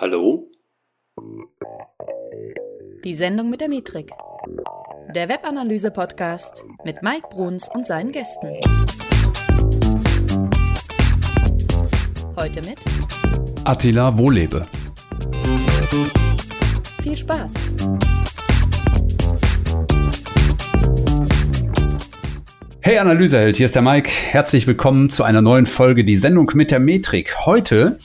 Hallo? Die Sendung mit der Metrik. Der Webanalyse-Podcast mit Mike Bruns und seinen Gästen. Heute mit Attila Wohlebe. viel Spaß. Hey Analyseheld, hier ist der Mike. Herzlich willkommen zu einer neuen Folge Die Sendung mit der Metrik. Heute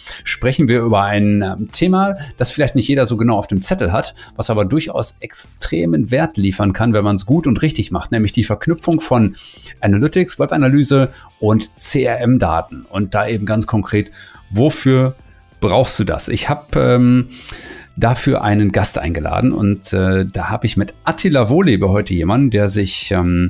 sprechen wir über ein ähm, Thema, das vielleicht nicht jeder so genau auf dem Zettel hat, was aber durchaus extremen Wert liefern kann, wenn man es gut und richtig macht, nämlich die Verknüpfung von Analytics, Webanalyse und CRM-Daten. Und da eben ganz konkret, wofür brauchst du das? Ich habe ähm, dafür einen Gast eingeladen und äh, da habe ich mit Attila Wohlebe heute jemanden, der sich ähm,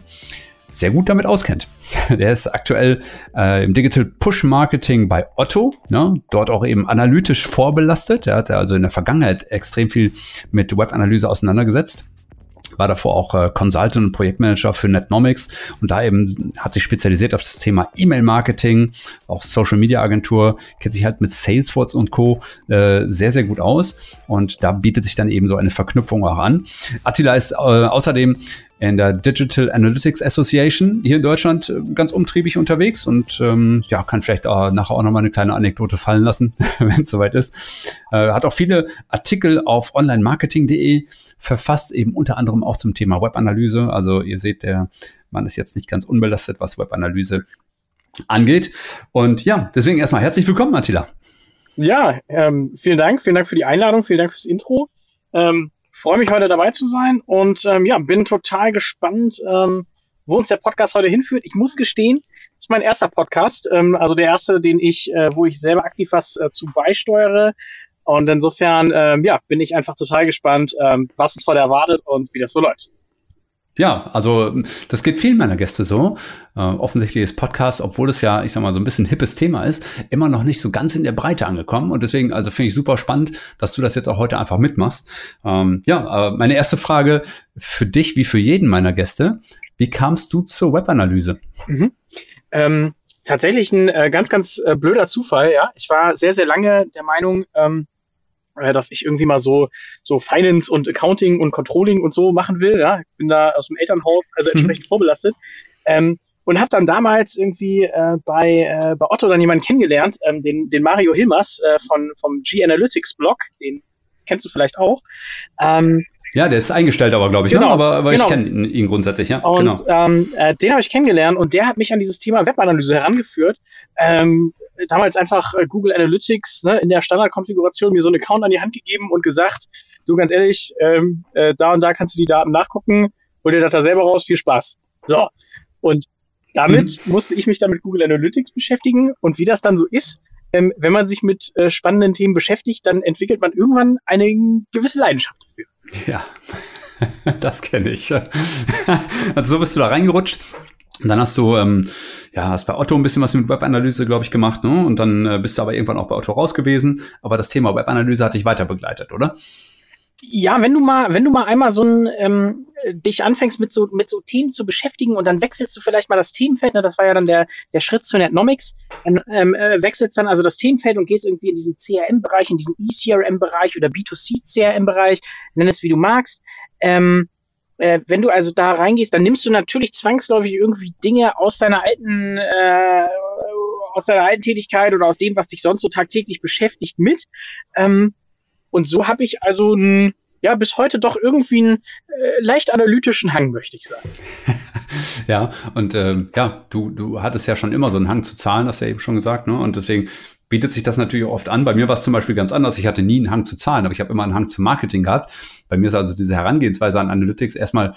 sehr gut damit auskennt. Der ist aktuell äh, im Digital Push Marketing bei Otto, ne? dort auch eben analytisch vorbelastet. Er hat also in der Vergangenheit extrem viel mit Webanalyse auseinandergesetzt war davor auch äh, Consultant und Projektmanager für Netnomics und da eben hat sich spezialisiert auf das Thema E-Mail-Marketing, auch Social Media Agentur, kennt sich halt mit Salesforce und Co. Äh, sehr, sehr gut aus und da bietet sich dann eben so eine Verknüpfung auch an. Attila ist äh, außerdem in der Digital Analytics Association hier in Deutschland äh, ganz umtriebig unterwegs und ähm, ja, kann vielleicht auch nachher auch nochmal eine kleine Anekdote fallen lassen, wenn es soweit ist. Äh, hat auch viele Artikel auf onlinemarketing.de verfasst, eben unter anderem auch zum Thema Webanalyse. Also ihr seht, der Mann ist jetzt nicht ganz unbelastet, was Webanalyse angeht. Und ja, deswegen erstmal herzlich willkommen, Attila. Ja, ähm, vielen Dank. Vielen Dank für die Einladung. Vielen Dank fürs Intro. Ähm, freue mich heute dabei zu sein und ähm, ja, bin total gespannt, ähm, wo uns der Podcast heute hinführt. Ich muss gestehen, das ist mein erster Podcast, ähm, also der erste, den ich, äh, wo ich selber aktiv was äh, zu beisteuere. Und insofern, ähm, ja, bin ich einfach total gespannt, ähm, was uns heute erwartet und wie das so läuft. Ja, also das geht vielen meiner Gäste so. Äh, offensichtlich ist Podcast, obwohl es ja, ich sag mal, so ein bisschen hippes Thema ist, immer noch nicht so ganz in der Breite angekommen. Und deswegen, also finde ich super spannend, dass du das jetzt auch heute einfach mitmachst. Ähm, ja, äh, meine erste Frage für dich wie für jeden meiner Gäste. Wie kamst du zur Webanalyse? Mhm. Ähm, tatsächlich ein äh, ganz, ganz äh, blöder Zufall, ja. Ich war sehr, sehr lange der Meinung, ähm, äh, dass ich irgendwie mal so so Finance und Accounting und Controlling und so machen will. Ja, ich bin da aus dem Elternhaus, also mhm. entsprechend vorbelastet. Ähm, und habe dann damals irgendwie äh, bei, äh, bei Otto dann jemanden kennengelernt, ähm, den, den Mario Hilmers äh, von, vom G-Analytics Blog, den kennst du vielleicht auch. Ähm, ja, der ist eingestellt aber, glaube ich, ne? Genau, ne? aber, aber genau. ich kenne ihn grundsätzlich, ja. Und genau. ähm, äh, den habe ich kennengelernt und der hat mich an dieses Thema Webanalyse herangeführt. Ähm, damals einfach äh, Google Analytics ne, in der Standardkonfiguration mir so einen Account an die Hand gegeben und gesagt, du ganz ehrlich, ähm, äh, da und da kannst du die Daten nachgucken, hol dir das da selber raus, viel Spaß. So. Und damit Mhm. musste ich mich dann mit Google Analytics beschäftigen und wie das dann so ist, ähm, wenn man sich mit äh, spannenden Themen beschäftigt, dann entwickelt man irgendwann eine gewisse Leidenschaft dafür. Ja, das kenne ich. Also so bist du da reingerutscht. Und dann hast du, ähm, ja, hast bei Otto ein bisschen was mit Webanalyse, glaube ich, gemacht, ne? Und dann äh, bist du aber irgendwann auch bei Otto raus gewesen. Aber das Thema Webanalyse hat dich weiter begleitet, oder? Ja, wenn du mal, wenn du mal einmal so ein, ähm, dich anfängst mit so, mit so Themen zu beschäftigen und dann wechselst du vielleicht mal das Themenfeld, ne, das war ja dann der, der Schritt zu Netnomics, dann ähm, äh, wechselst dann also das Themenfeld und gehst irgendwie in diesen CRM-Bereich, in diesen eCRM-Bereich oder B2C-CRM-Bereich, nenn es wie du magst. Ähm, äh, wenn du also da reingehst, dann nimmst du natürlich zwangsläufig irgendwie Dinge aus deiner alten, äh, aus deiner alten Tätigkeit oder aus dem, was dich sonst so tagtäglich beschäftigt, mit. Ähm, und so habe ich also einen, ja, bis heute doch irgendwie einen äh, leicht analytischen Hang, möchte ich sagen. Ja, und ähm, ja, du, du hattest ja schon immer so einen Hang zu Zahlen, hast du ja eben schon gesagt, ne? Und deswegen bietet sich das natürlich oft an. Bei mir war es zum Beispiel ganz anders. Ich hatte nie einen Hang zu Zahlen, aber ich habe immer einen Hang zu Marketing gehabt. Bei mir ist also diese Herangehensweise an Analytics erstmal,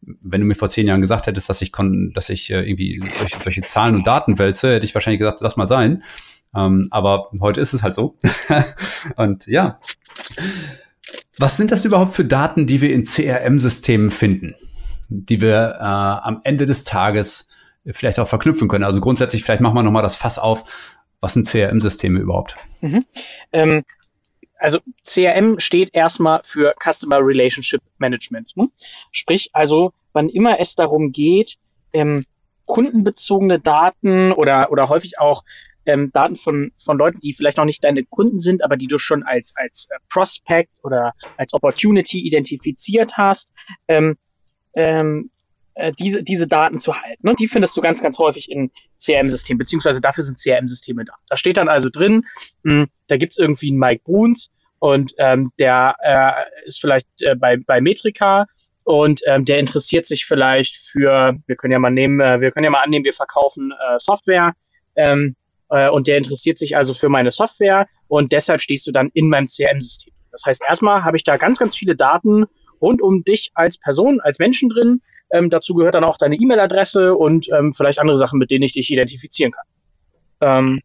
wenn du mir vor zehn Jahren gesagt hättest, dass ich kon dass ich äh, irgendwie solche, solche Zahlen und Daten wälze, hätte ich wahrscheinlich gesagt, lass mal sein. Ähm, aber heute ist es halt so. und ja. Was sind das überhaupt für Daten, die wir in CRM-Systemen finden, die wir äh, am Ende des Tages vielleicht auch verknüpfen können? Also grundsätzlich, vielleicht machen wir nochmal das Fass auf. Was sind CRM-Systeme überhaupt? Mhm. Ähm, also CRM steht erstmal für Customer Relationship Management. Ne? Sprich also, wann immer es darum geht, ähm, kundenbezogene Daten oder, oder häufig auch ähm, Daten von, von Leuten, die vielleicht noch nicht deine Kunden sind, aber die du schon als, als äh, Prospect oder als Opportunity identifiziert hast, ähm, ähm, äh, diese, diese Daten zu halten. Und die findest du ganz, ganz häufig in CRM-Systemen, beziehungsweise dafür sind CRM-Systeme da. Da steht dann also drin, mh, hm, da gibt's irgendwie einen Mike Bruns und ähm, der äh, ist vielleicht äh, bei, bei Metrica und ähm, der interessiert sich vielleicht für, wir können ja mal nehmen, äh, wir können ja mal annehmen, wir verkaufen äh, Software ähm, äh, und der interessiert sich also für meine Software und deshalb stehst du dann in meinem CRM-System. Das heißt, erstmal habe ich da ganz, ganz viele Daten rund um dich als Person, als Menschen drin. Ähm, dazu gehört dann auch deine E-Mail-Adresse und ähm, vielleicht andere Sachen, mit denen ich dich identifizieren kann. Ähm,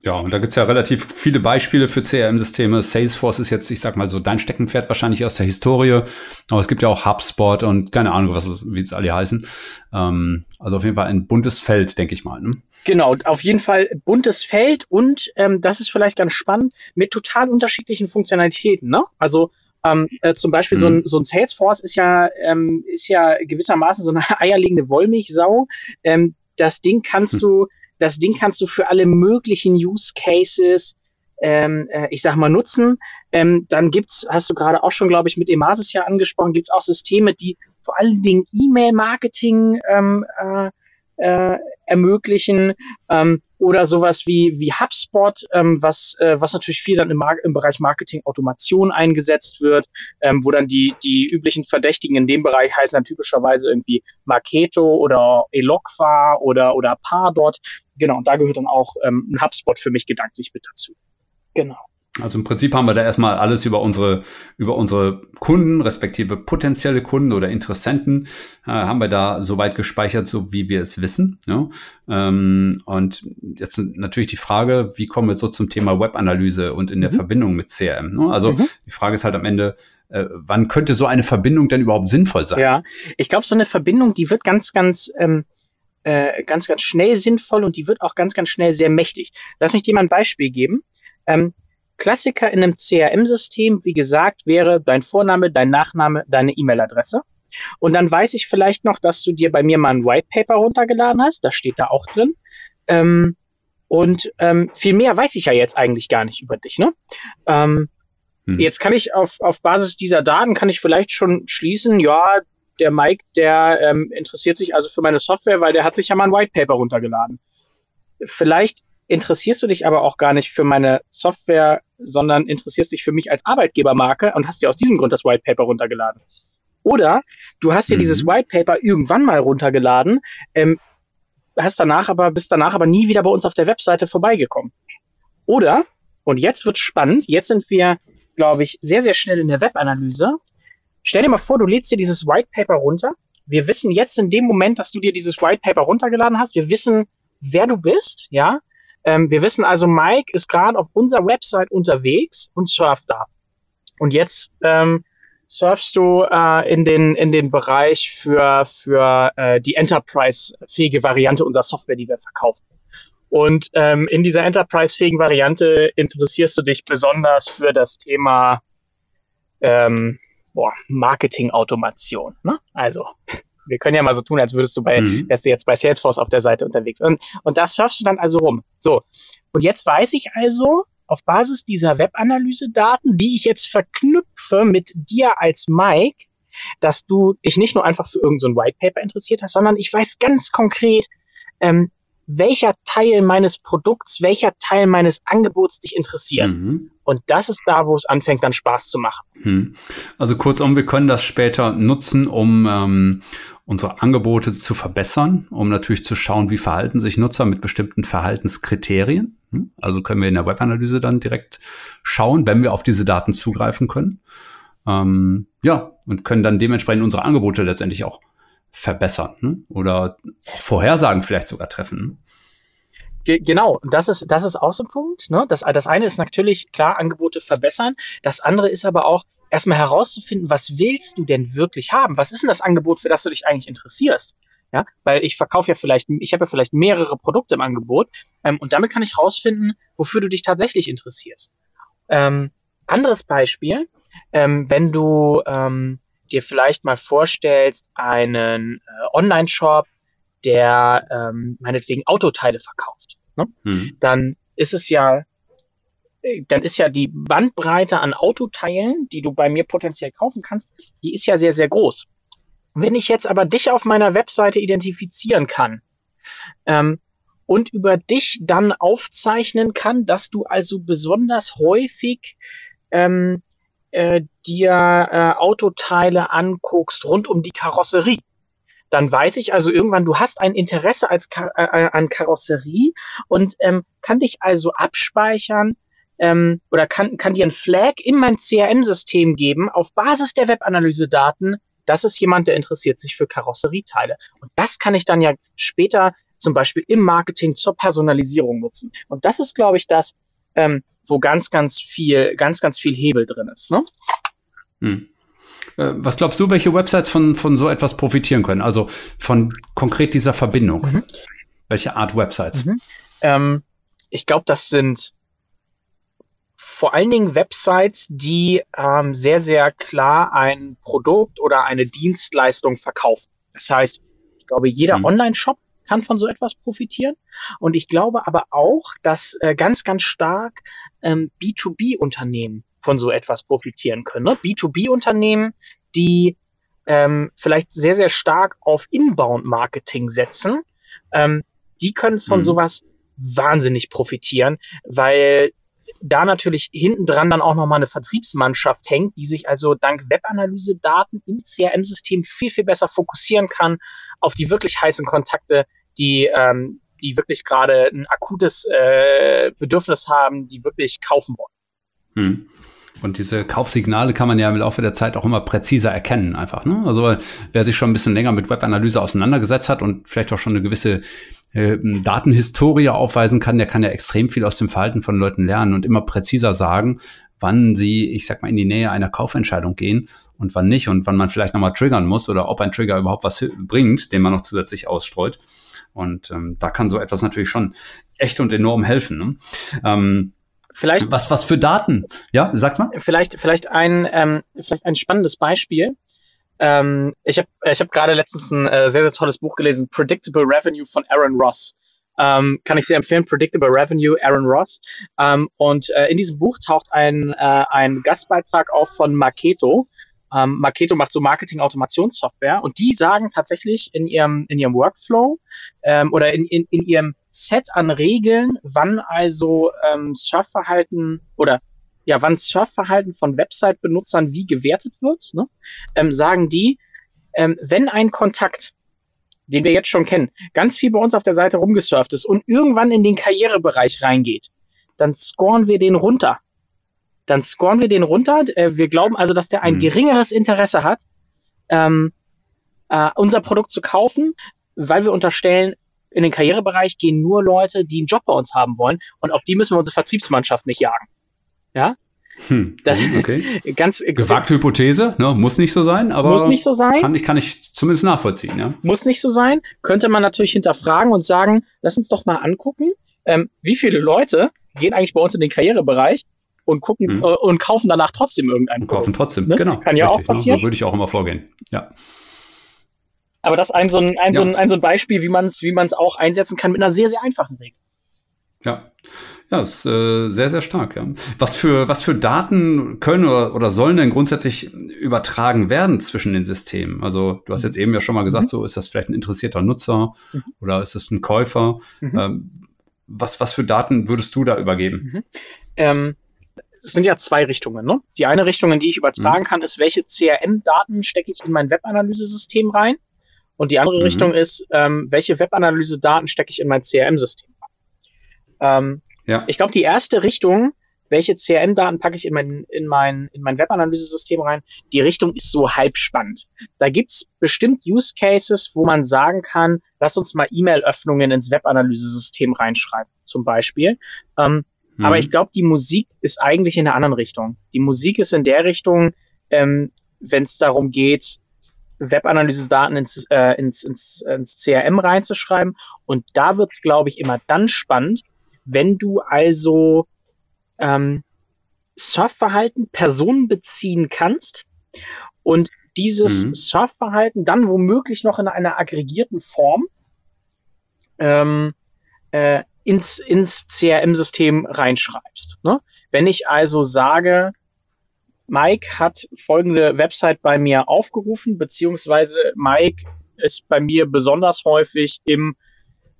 ja, und da gibt's ja relativ viele Beispiele für CRM-Systeme. Salesforce ist jetzt, ich sag mal so, dein Steckenpferd wahrscheinlich aus der Historie. Aber es gibt ja auch HubSpot und keine Ahnung, was es, wie es alle heißen. Ähm, also auf jeden Fall ein buntes Feld, denke ich mal. Ne? Genau, auf jeden Fall buntes Feld und ähm, das ist vielleicht ganz spannend, mit total unterschiedlichen Funktionalitäten. Ne? Also ähm, äh, zum Beispiel mhm. so, ein, so ein Salesforce ist ja, ähm, ist ja gewissermaßen so eine eierlegende Wollmilchsau. Ähm, das Ding kannst hm. du das Ding kannst du für alle möglichen Use Cases, ähm, äh, ich sag mal, nutzen. Ähm, dann gibt's, hast du gerade auch schon, glaube ich, mit Emasis ja angesprochen, gibt's auch Systeme, die vor allen Dingen E-Mail-Marketing ähm, äh, äh, ermöglichen ähm, oder sowas wie, wie HubSpot, ähm, was, äh, was natürlich viel dann im, Mar im Bereich Marketing Automation eingesetzt wird, ähm, wo dann die, die üblichen Verdächtigen in dem Bereich heißen dann typischerweise irgendwie Marketo oder Eloqua oder, oder Pardot. Genau, und da gehört dann auch ähm, ein HubSpot für mich gedanklich mit dazu. Genau. Also im Prinzip haben wir da erstmal alles über unsere, über unsere Kunden, respektive potenzielle Kunden oder Interessenten, äh, haben wir da soweit gespeichert, so wie wir es wissen. Ja? Ähm, und jetzt natürlich die Frage, wie kommen wir so zum Thema Webanalyse und in der mhm. Verbindung mit CRM? Ne? Also mhm. die Frage ist halt am Ende, äh, wann könnte so eine Verbindung denn überhaupt sinnvoll sein? Ja, ich glaube, so eine Verbindung, die wird ganz, ganz ähm äh, ganz, ganz schnell sinnvoll und die wird auch ganz, ganz schnell sehr mächtig. Lass mich dir mal ein Beispiel geben. Ähm, Klassiker in einem CRM-System, wie gesagt, wäre dein Vorname, dein Nachname, deine E-Mail-Adresse. Und dann weiß ich vielleicht noch, dass du dir bei mir mal ein White Paper runtergeladen hast. Das steht da auch drin. Ähm, und ähm, viel mehr weiß ich ja jetzt eigentlich gar nicht über dich. Ne? Ähm, hm. Jetzt kann ich auf, auf Basis dieser Daten kann ich vielleicht schon schließen, ja, der Mike, der ähm, interessiert sich also für meine Software, weil der hat sich ja mal ein White Paper runtergeladen. Vielleicht interessierst du dich aber auch gar nicht für meine Software, sondern interessierst dich für mich als Arbeitgebermarke und hast dir aus diesem Grund das White Paper runtergeladen. Oder du hast dir mhm. dieses White Paper irgendwann mal runtergeladen, ähm, hast danach aber, bist danach aber nie wieder bei uns auf der Webseite vorbeigekommen. Oder, und jetzt wird spannend, jetzt sind wir, glaube ich, sehr, sehr schnell in der Webanalyse. Stell dir mal vor, du lädst dir dieses White Paper runter. Wir wissen jetzt in dem Moment, dass du dir dieses White Paper runtergeladen hast, wir wissen, wer du bist, ja. Ähm, wir wissen also, Mike ist gerade auf unserer Website unterwegs und surft da. Und jetzt ähm, surfst du äh, in, den, in den Bereich für, für äh, die Enterprise-fähige Variante unserer Software, die wir verkaufen. Und ähm, in dieser Enterprise-fähigen Variante interessierst du dich besonders für das Thema ähm, Marketing-Automation. Ne? Also wir können ja mal so tun, als würdest du bei, mhm. wärst du jetzt bei Salesforce auf der Seite unterwegs. Und, und das schaffst du dann also rum. So. Und jetzt weiß ich also, auf Basis dieser Webanalyse-Daten, die ich jetzt verknüpfe mit dir als Mike, dass du dich nicht nur einfach für irgendein so White Paper interessiert hast, sondern ich weiß ganz konkret, ähm, welcher Teil meines Produkts, welcher Teil meines Angebots dich interessiert. Mhm. Und das ist da, wo es anfängt, dann Spaß zu machen. Mhm. Also kurzum, wir können das später nutzen, um ähm, unsere Angebote zu verbessern, um natürlich zu schauen, wie verhalten sich Nutzer mit bestimmten Verhaltenskriterien. Hm? Also können wir in der Webanalyse dann direkt schauen, wenn wir auf diese Daten zugreifen können. Ähm, ja, und können dann dementsprechend unsere Angebote letztendlich auch verbessern oder Vorhersagen vielleicht sogar treffen. Genau, das ist, das ist auch so ein Punkt. Ne? Das, das eine ist natürlich klar, Angebote verbessern. Das andere ist aber auch erstmal herauszufinden, was willst du denn wirklich haben? Was ist denn das Angebot, für das du dich eigentlich interessierst? Ja, weil ich verkaufe ja vielleicht, ich habe ja vielleicht mehrere Produkte im Angebot ähm, und damit kann ich herausfinden, wofür du dich tatsächlich interessierst. Ähm, anderes Beispiel, ähm, wenn du ähm, dir vielleicht mal vorstellst, einen äh, Online-Shop, der ähm, meinetwegen Autoteile verkauft, ne? Hm. dann ist es ja, äh, dann ist ja die Bandbreite an Autoteilen, die du bei mir potenziell kaufen kannst, die ist ja sehr, sehr groß. Wenn ich jetzt aber dich auf meiner Webseite identifizieren kann ähm, und über dich dann aufzeichnen kann, dass du also besonders häufig ähm, äh, dir äh, Autoteile anguckst rund um die Karosserie, dann weiß ich also irgendwann, du hast ein Interesse als äh, äh, an Karosserie und ähm, kann dich also abspeichern ähm, oder kann, kann dir ein Flag in mein CRM-System geben auf Basis der Webanalyse-Daten. Das ist jemand, der interessiert sich für Karosserieteile. Und das kann ich dann ja später zum Beispiel im Marketing zur Personalisierung nutzen. Und das ist, glaube ich, das, ähm, wo ganz, ganz viel, ganz, ganz viel Hebel drin ist. Ne? Hm. Äh, was glaubst du, welche Websites von, von so etwas profitieren können? Also von konkret dieser Verbindung. Mhm. Welche Art Websites? Mhm. Ähm, ich glaube, das sind vor allen Dingen Websites, die ähm, sehr, sehr klar ein Produkt oder eine Dienstleistung verkaufen. Das heißt, ich glaube, jeder mhm. Online-Shop kann von so etwas profitieren. Und ich glaube aber auch, dass äh, ganz, ganz stark ähm, B2B-Unternehmen von so etwas profitieren können. Ne? B2B-Unternehmen, die ähm, vielleicht sehr, sehr stark auf Inbound-Marketing setzen, ähm, die können von mhm. sowas wahnsinnig profitieren, weil da natürlich hinten dran dann auch nochmal eine Vertriebsmannschaft hängt, die sich also dank Webanalyse-Daten im CRM-System viel, viel besser fokussieren kann auf die wirklich heißen Kontakte, die, ähm, die wirklich gerade ein akutes äh, Bedürfnis haben, die wirklich kaufen wollen. Hm. Und diese Kaufsignale kann man ja im Laufe der Zeit auch immer präziser erkennen, einfach. Ne? Also wer sich schon ein bisschen länger mit Webanalyse auseinandergesetzt hat und vielleicht auch schon eine gewisse äh, Datenhistorie aufweisen kann, der kann ja extrem viel aus dem Verhalten von Leuten lernen und immer präziser sagen, wann sie, ich sag mal, in die Nähe einer Kaufentscheidung gehen und wann nicht und wann man vielleicht nochmal triggern muss oder ob ein Trigger überhaupt was bringt, den man noch zusätzlich ausstreut. Und ähm, da kann so etwas natürlich schon echt und enorm helfen. Ne? Ähm, vielleicht was was für Daten? Ja, sag's mal. Vielleicht vielleicht ein ähm, vielleicht ein spannendes Beispiel. Ähm, ich habe ich hab gerade letztens ein äh, sehr sehr tolles Buch gelesen, Predictable Revenue von Aaron Ross. Ähm, kann ich sehr empfehlen, Predictable Revenue, Aaron Ross. Ähm, und äh, in diesem Buch taucht ein, äh, ein Gastbeitrag auf von Marketo. Ähm, Marketo macht so Marketing-Automationssoftware und die sagen tatsächlich in ihrem, in ihrem Workflow ähm, oder in, in, in ihrem Set an Regeln, wann also ähm, Surfverhalten oder ja, wann Surfverhalten von Website-Benutzern wie gewertet wird, ne? ähm, sagen die, ähm, wenn ein Kontakt, den wir jetzt schon kennen, ganz viel bei uns auf der Seite rumgesurft ist und irgendwann in den Karrierebereich reingeht, dann scoren wir den runter dann scoren wir den runter. Äh, wir glauben also, dass der ein mhm. geringeres Interesse hat, ähm, äh, unser Produkt zu kaufen, weil wir unterstellen, in den Karrierebereich gehen nur Leute, die einen Job bei uns haben wollen und auf die müssen wir unsere Vertriebsmannschaft nicht jagen. Ja? Hm, das, okay. ganz gewagte Hypothese, ne? muss nicht so sein, aber muss nicht so sein. Kann ich kann ich zumindest nachvollziehen, ja. Muss nicht so sein. Könnte man natürlich hinterfragen und sagen, lass uns doch mal angucken, ähm, wie viele Leute gehen eigentlich bei uns in den Karrierebereich und gucken mhm. äh, und kaufen danach trotzdem irgendeinen. Und kaufen trotzdem, ne? genau. Kann ja richtig, auch passieren. Ne? So würde ich auch immer vorgehen. Ja. Aber das ist ein so ein, ein, ja. so ein, ein, so ein Beispiel, wie man es wie auch einsetzen kann mit einer sehr, sehr einfachen Regel. Ja. Ja, ist äh, sehr, sehr stark. Ja. Was für was für Daten können oder, oder sollen denn grundsätzlich übertragen werden zwischen den Systemen? Also du hast jetzt eben ja schon mal gesagt, mhm. so ist das vielleicht ein interessierter Nutzer mhm. oder ist es ein Käufer? Mhm. Ähm, was was für Daten würdest du da übergeben? Mhm. Ähm, es sind ja zwei Richtungen. Ne? Die eine Richtung, in die ich übertragen mhm. kann, ist, welche CRM-Daten stecke ich in mein Webanalyse-System rein? Und die andere mhm. Richtung ist, ähm, welche Webanalyse-Daten stecke ich in mein CRM-System rein? Ähm, ja. Ich glaube, die erste Richtung, welche CRM-Daten packe ich in mein, in mein, in mein Webanalyse-System rein, die Richtung ist so halb spannend. Da gibt's bestimmt Use Cases, wo man sagen kann, lass uns mal E-Mail-Öffnungen ins Webanalyse-System reinschreiben, zum Beispiel. Ähm, Mhm. Aber ich glaube, die Musik ist eigentlich in einer anderen Richtung. Die Musik ist in der Richtung, ähm, wenn es darum geht, Webanalyse-Daten ins, äh, ins, ins, ins CRM reinzuschreiben. Und da wird es, glaube ich, immer dann spannend, wenn du also ähm, Surfverhalten Personen beziehen kannst und dieses mhm. Surfverhalten dann womöglich noch in einer aggregierten Form ähm, äh, ins, ins CRM-System reinschreibst. Ne? Wenn ich also sage, Mike hat folgende Website bei mir aufgerufen, beziehungsweise Mike ist bei mir besonders häufig im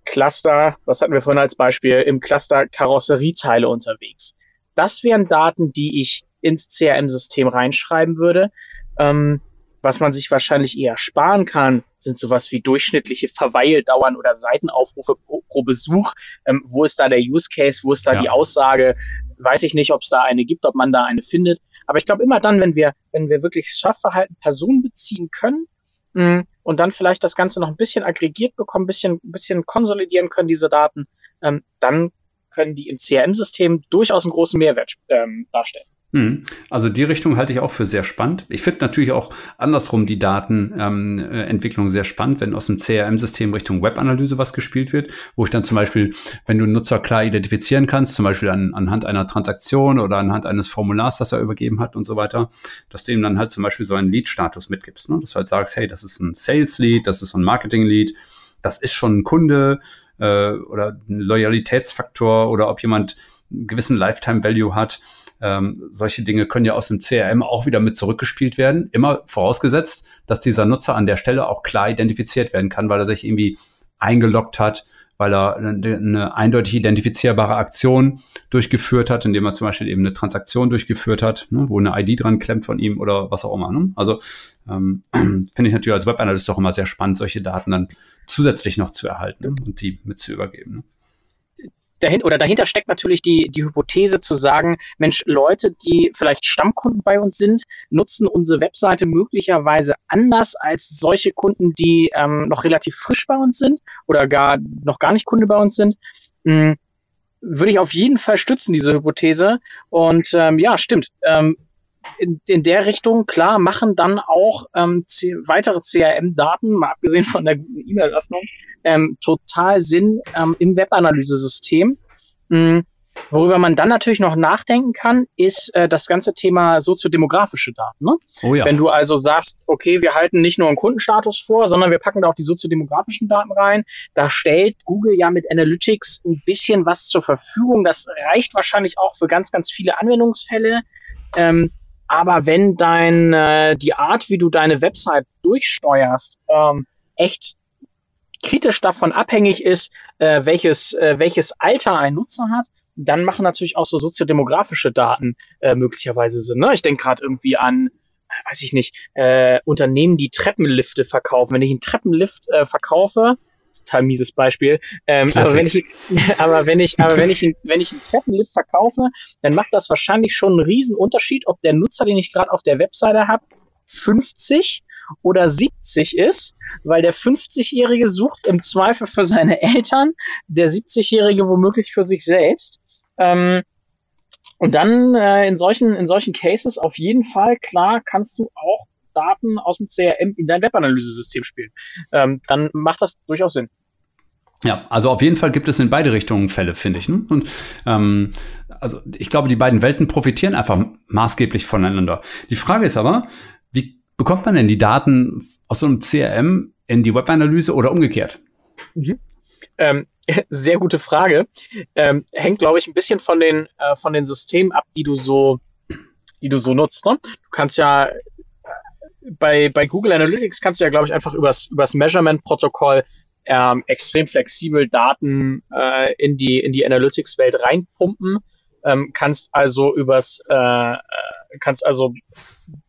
Cluster, was hatten wir vorhin als Beispiel, im Cluster Karosserieteile unterwegs. Das wären Daten, die ich ins CRM-System reinschreiben würde. Ähm, was man sich wahrscheinlich eher sparen kann, sind sowas wie durchschnittliche Verweildauern oder Seitenaufrufe pro, pro Besuch. Ähm, wo ist da der Use Case? Wo ist da ja. die Aussage? Weiß ich nicht, ob es da eine gibt, ob man da eine findet. Aber ich glaube immer dann, wenn wir, wenn wir wirklich Surfverhalten personenbeziehen können mh, mm, und dann vielleicht das Ganze noch ein bisschen aggregiert bekommen, ein bisschen, bisschen konsolidieren können, diese Daten, ähm, dann können die im CRM-System durchaus einen großen Mehrwert ähm, darstellen. Hm. Also die Richtung halte ich auch für sehr spannend. Ich finde natürlich auch andersrum die Datenentwicklung ähm, sehr spannend, wenn aus dem CRM-System Richtung Webanalyse was gespielt wird, wo ich dann zum Beispiel, wenn du einen Nutzer klar identifizieren kannst, zum Beispiel an, anhand einer Transaktion oder anhand eines Formulars, das er übergeben hat und so weiter, dass du ihm dann halt zum Beispiel so einen Lead-Status mitgibst. Ne? Dass du halt sagst, hey, das ist ein Sales-Lead, das ist ein Marketing-Lead, das ist schon ein Kunde äh, oder ein Loyalitätsfaktor oder ob jemand einen gewissen Lifetime-Value hat ähm, solche Dinge können ja aus dem CRM auch wieder mit zurückgespielt werden. Immer vorausgesetzt, dass dieser Nutzer an der Stelle auch klar identifiziert werden kann, weil er sich irgendwie eingeloggt hat, weil er eine, eindeutig identifizierbare Aktion durchgeführt hat, indem er zum Beispiel eben eine Transaktion durchgeführt hat, ne, wo eine ID dran klemmt von ihm oder was auch immer. Ne? Also ähm, finde ich natürlich als Webanalyst auch immer sehr spannend, solche Daten dann zusätzlich noch zu erhalten und die mit zu übergeben. Dahin, oder dahinter steckt natürlich die, die Hypothese zu sagen, Mensch, Leute, die vielleicht Stammkunden bei uns sind, nutzen unsere Webseite möglicherweise anders als solche Kunden, die ähm, noch relativ frisch bei uns sind oder gar noch gar nicht Kunde bei uns sind. Hm, würde ich auf jeden Fall stützen, diese Hypothese. Und ähm, ja, stimmt. Ähm, in, in der Richtung, klar, machen dann auch ähm, weitere CRM-Daten, mal abgesehen von der guten E-Mail-Öffnung, ähm, total Sinn ähm, im Webanalysesystem. Mhm. Worüber man dann natürlich noch nachdenken kann, ist äh, das ganze Thema soziodemografische Daten. Ne? Oh ja. Wenn du also sagst, okay, wir halten nicht nur einen Kundenstatus vor, sondern wir packen da auch die soziodemografischen Daten rein, da stellt Google ja mit Analytics ein bisschen was zur Verfügung. Das reicht wahrscheinlich auch für ganz, ganz viele Anwendungsfälle. Ähm, aber wenn dein, äh, die Art, wie du deine Website durchsteuerst, ähm, echt kritisch davon abhängig ist, äh, welches, äh, welches Alter ein Nutzer hat, dann machen natürlich auch so soziodemografische Daten äh, möglicherweise Sinn. Ne? Ich denke gerade irgendwie an, äh, weiß ich nicht, äh, Unternehmen, die Treppenlifte verkaufen. Wenn ich einen Treppenlift äh, verkaufe, das ist ein total mieses Beispiel. Ähm, aber wenn ich, aber wenn ich, aber wenn ich, wenn ich einen Treppenlift verkaufe, dann macht das wahrscheinlich schon einen riesen Unterschied, ob der Nutzer, den ich gerade auf der Webseite habe, 50 oder 70 ist, weil der 50-Jährige sucht im Zweifel für seine Eltern, der 70-Jährige womöglich für sich selbst. Ähm, und dann äh, in, solchen, in solchen Cases auf jeden Fall, klar, kannst du auch Daten aus dem CRM in dein Webanalysesystem spielen. Ähm, dann macht das durchaus Sinn. Ja, also auf jeden Fall gibt es in beide Richtungen Fälle, finde ich. Ne? Und ähm, also ich glaube, die beiden Welten profitieren einfach maßgeblich voneinander. Die Frage ist aber, bekommt man denn die Daten aus so einem CRM in die Webanalyse oder umgekehrt? Mhm. Ähm, sehr gute Frage. Ähm, hängt, glaube ich, ein bisschen von den, äh, von den Systemen ab, die du so, die du so nutzt. Ne? Du kannst ja äh, bei, bei Google Analytics kannst du ja, glaube ich, einfach übers, übers Measurement-Protokoll ähm, extrem flexibel Daten äh, in die, in die Analytics-Welt reinpumpen. Ähm, kannst also übers, äh, äh kannst also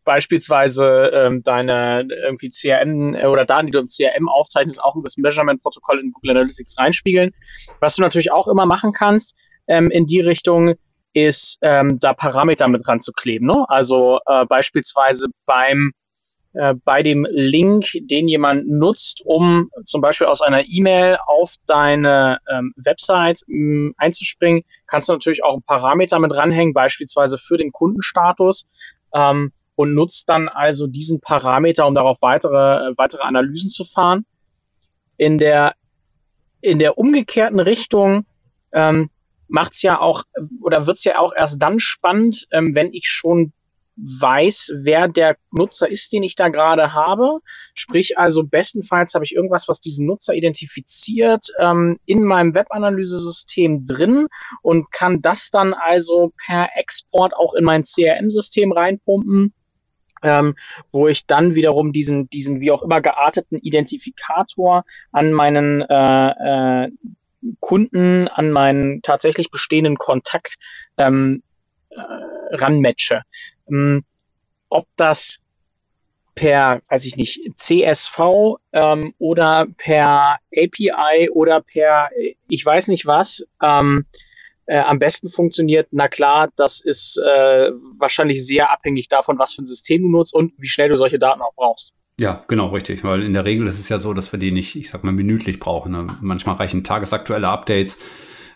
beispielsweise ähm, deine irgendwie CRM äh, oder Daten, die du im CRM aufzeichnest, auch über das Measurement-Protokoll in Google Analytics reinspiegeln. Was du natürlich auch immer machen kannst ähm, in die Richtung, ist ähm, da Parameter mit ranzukleben. Ne? Also äh, beispielsweise beim äh, bei dem Link, den jemand nutzt, um zum Beispiel aus einer E-Mail auf deine ähm, Website ähm, einzuspringen, kannst du natürlich auch einen Parameter mit ranhängen, beispielsweise für den Kundenstatus. Ähm, und nutzt dann also diesen Parameter, um darauf weitere, weitere Analysen zu fahren. In der, in der umgekehrten Richtung ähm, macht es ja auch oder wird es ja auch erst dann spannend, ähm, wenn ich schon weiß, wer der Nutzer ist, den ich da gerade habe. Sprich also bestenfalls habe ich irgendwas, was diesen Nutzer identifiziert, ähm, in meinem Webanalyse-System drin und kann das dann also per Export auch in mein CRM-System reinpumpen. Ähm, wo ich dann wiederum diesen, diesen wie auch immer gearteten Identifikator an meinen äh, äh, Kunden, an meinen tatsächlich bestehenden Kontakt ähm, äh, ranmatche. Ähm, ob das per, weiß ich nicht, CSV ähm, oder per API oder per ich weiß nicht was ähm, äh, am besten funktioniert, na klar, das ist äh, wahrscheinlich sehr abhängig davon, was für ein System du nutzt und wie schnell du solche Daten auch brauchst. Ja, genau, richtig. Weil in der Regel ist es ja so, dass wir die nicht, ich sag mal, minütlich brauchen. Ne? Manchmal reichen tagesaktuelle Updates